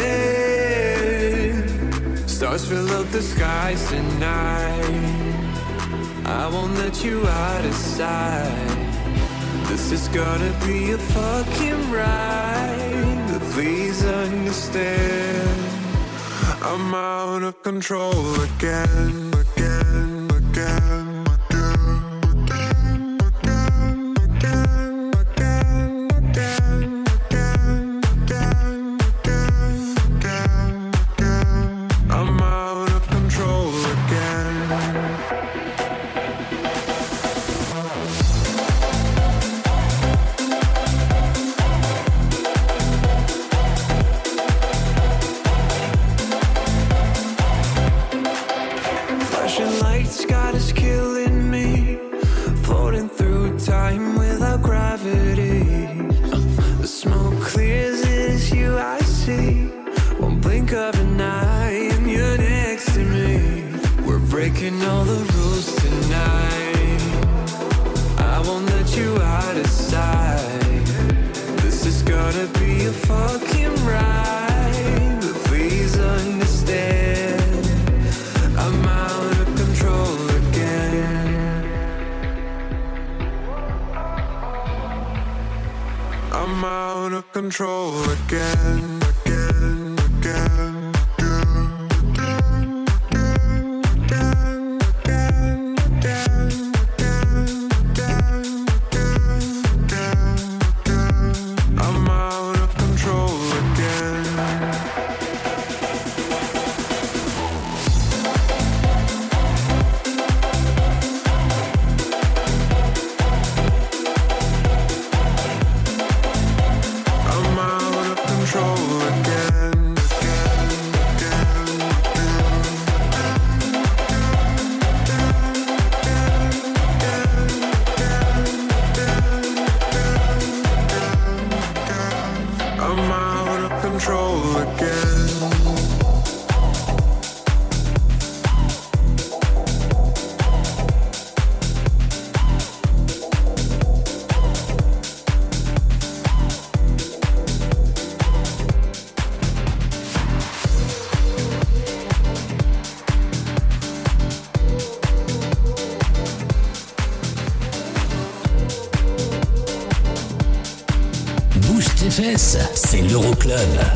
Stars fill up the skies tonight. I won't let you out of sight. This is gonna be a fucking ride. But please understand. I'm out of control again, c'est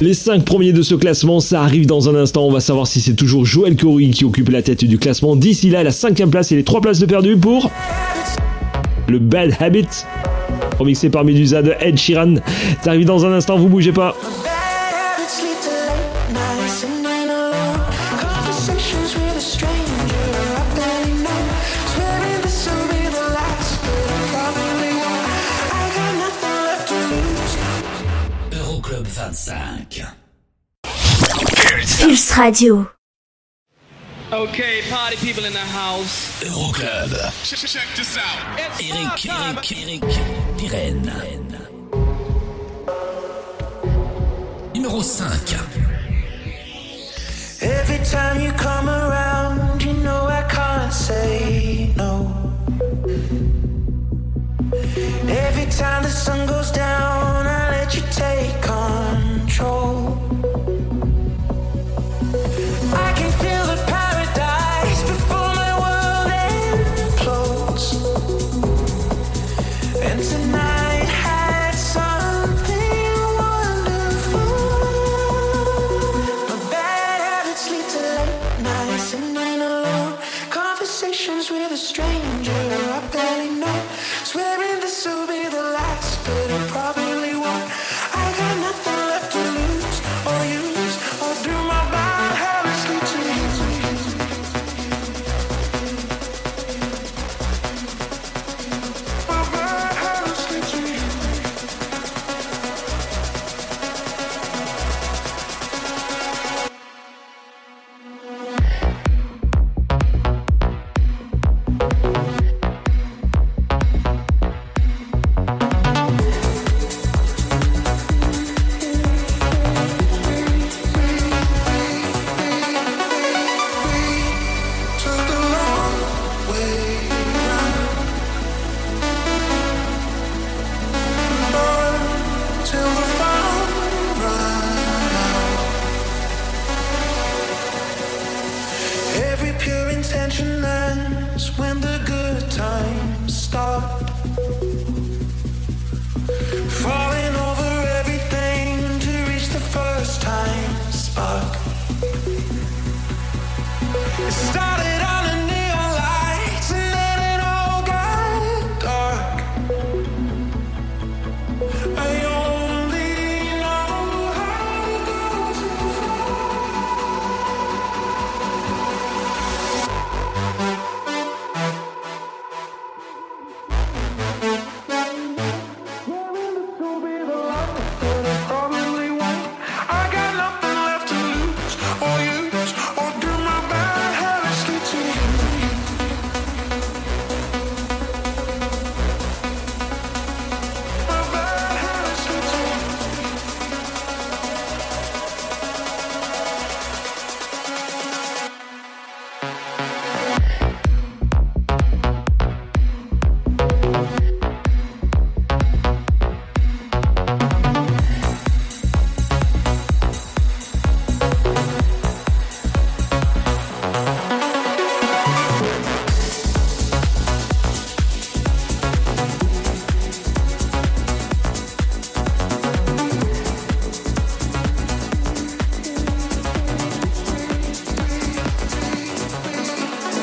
Les 5 premiers de ce classement, ça arrive dans un instant. On va savoir si c'est toujours Joël Corey qui occupe la tête du classement. D'ici là, la cinquième place et les 3 places de perdu pour le Bad Habit, remixé par Medusa de Ed Sheeran. Ça arrive dans un instant, vous bougez pas. Radio. Okay, party people in the house. Euroclub. Check this out. Eric, Eric, Eric, Pirenne. Numéro 5. Every time you come around, you know I can't say no. Every time the sun goes down, I let you take control.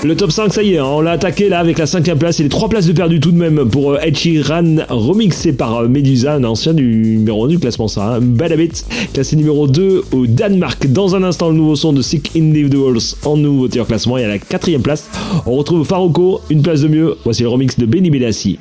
Le top 5, ça y est, hein, on l'a attaqué là avec la cinquième place et les trois places de perdu tout de même pour euh, Ed Sheeran, remixé par euh, Medusa, un ancien du numéro 1 du classement ça. Hein. Bad Habits, classé numéro 2 au Danemark. Dans un instant, le nouveau son de Sick Individuals en nouveauté en classement et à la quatrième place, on retrouve Farouko, une place de mieux. Voici le remix de Benny Benassi.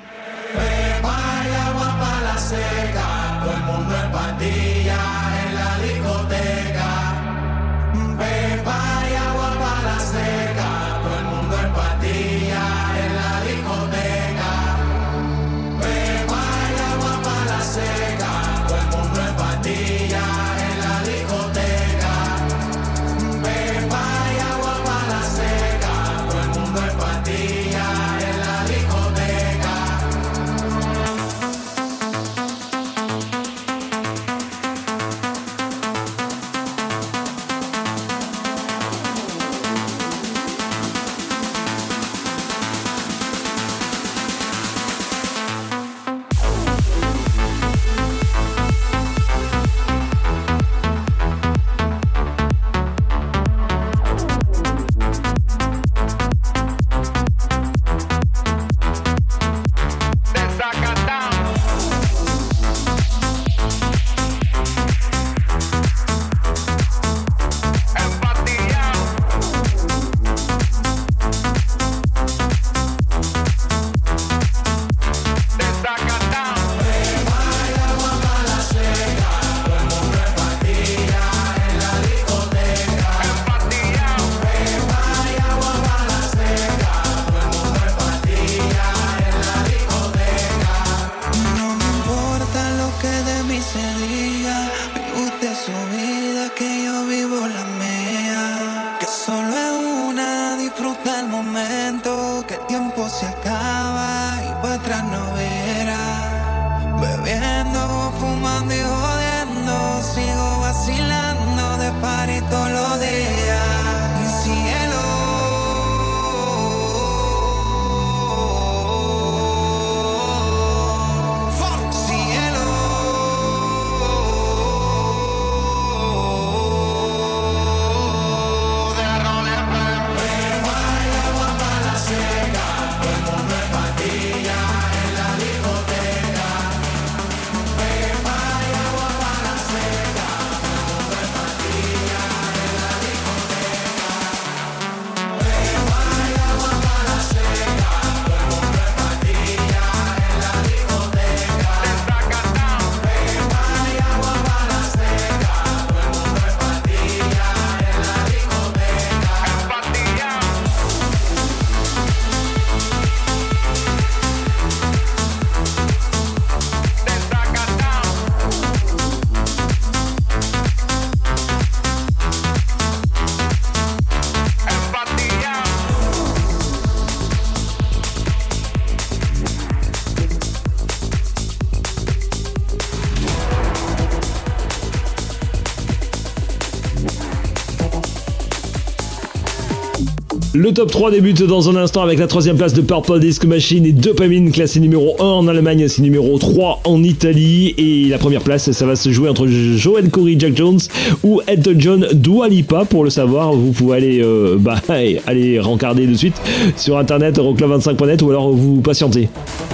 Le top 3 débute dans un instant avec la troisième place de Purple Disc Machine et Dopamine classé numéro 1 en Allemagne, c'est numéro 3 en Italie. Et la première place ça va se jouer entre Joel Corey, Jack Jones ou Ed John Dua Lipa. Pour le savoir vous pouvez aller euh, bah, aller rencarder de suite sur internet euroclub25.net ou alors vous patientez.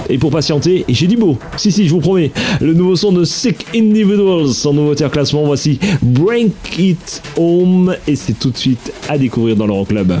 Et pour patienter j'ai dit beau. Si si je vous promets. Le nouveau son de Sick Individuals en nouveauté en classement. Voici Break It Home. Et c'est tout de suite à découvrir dans l'Euroclub.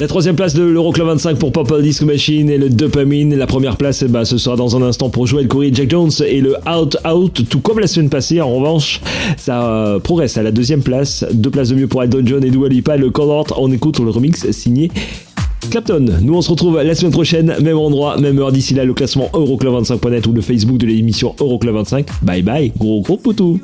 La troisième place de l'Euroclub 25 pour Purple Disco Machine et le Dopamine. La première place, bah, ce sera dans un instant pour Joël Courrier, Jack Jones et le Out Out. Tout comme la semaine passée, en revanche, ça euh, progresse à la deuxième place. Deux places de mieux pour Elton John et Dua Lipa. Le Color, on écoute le remix signé Clapton. Nous, on se retrouve la semaine prochaine, même endroit, même heure. D'ici là, le classement Euroclub25.net ou le Facebook de l'émission Euroclub25. Bye bye, gros gros poutou.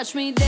Watch me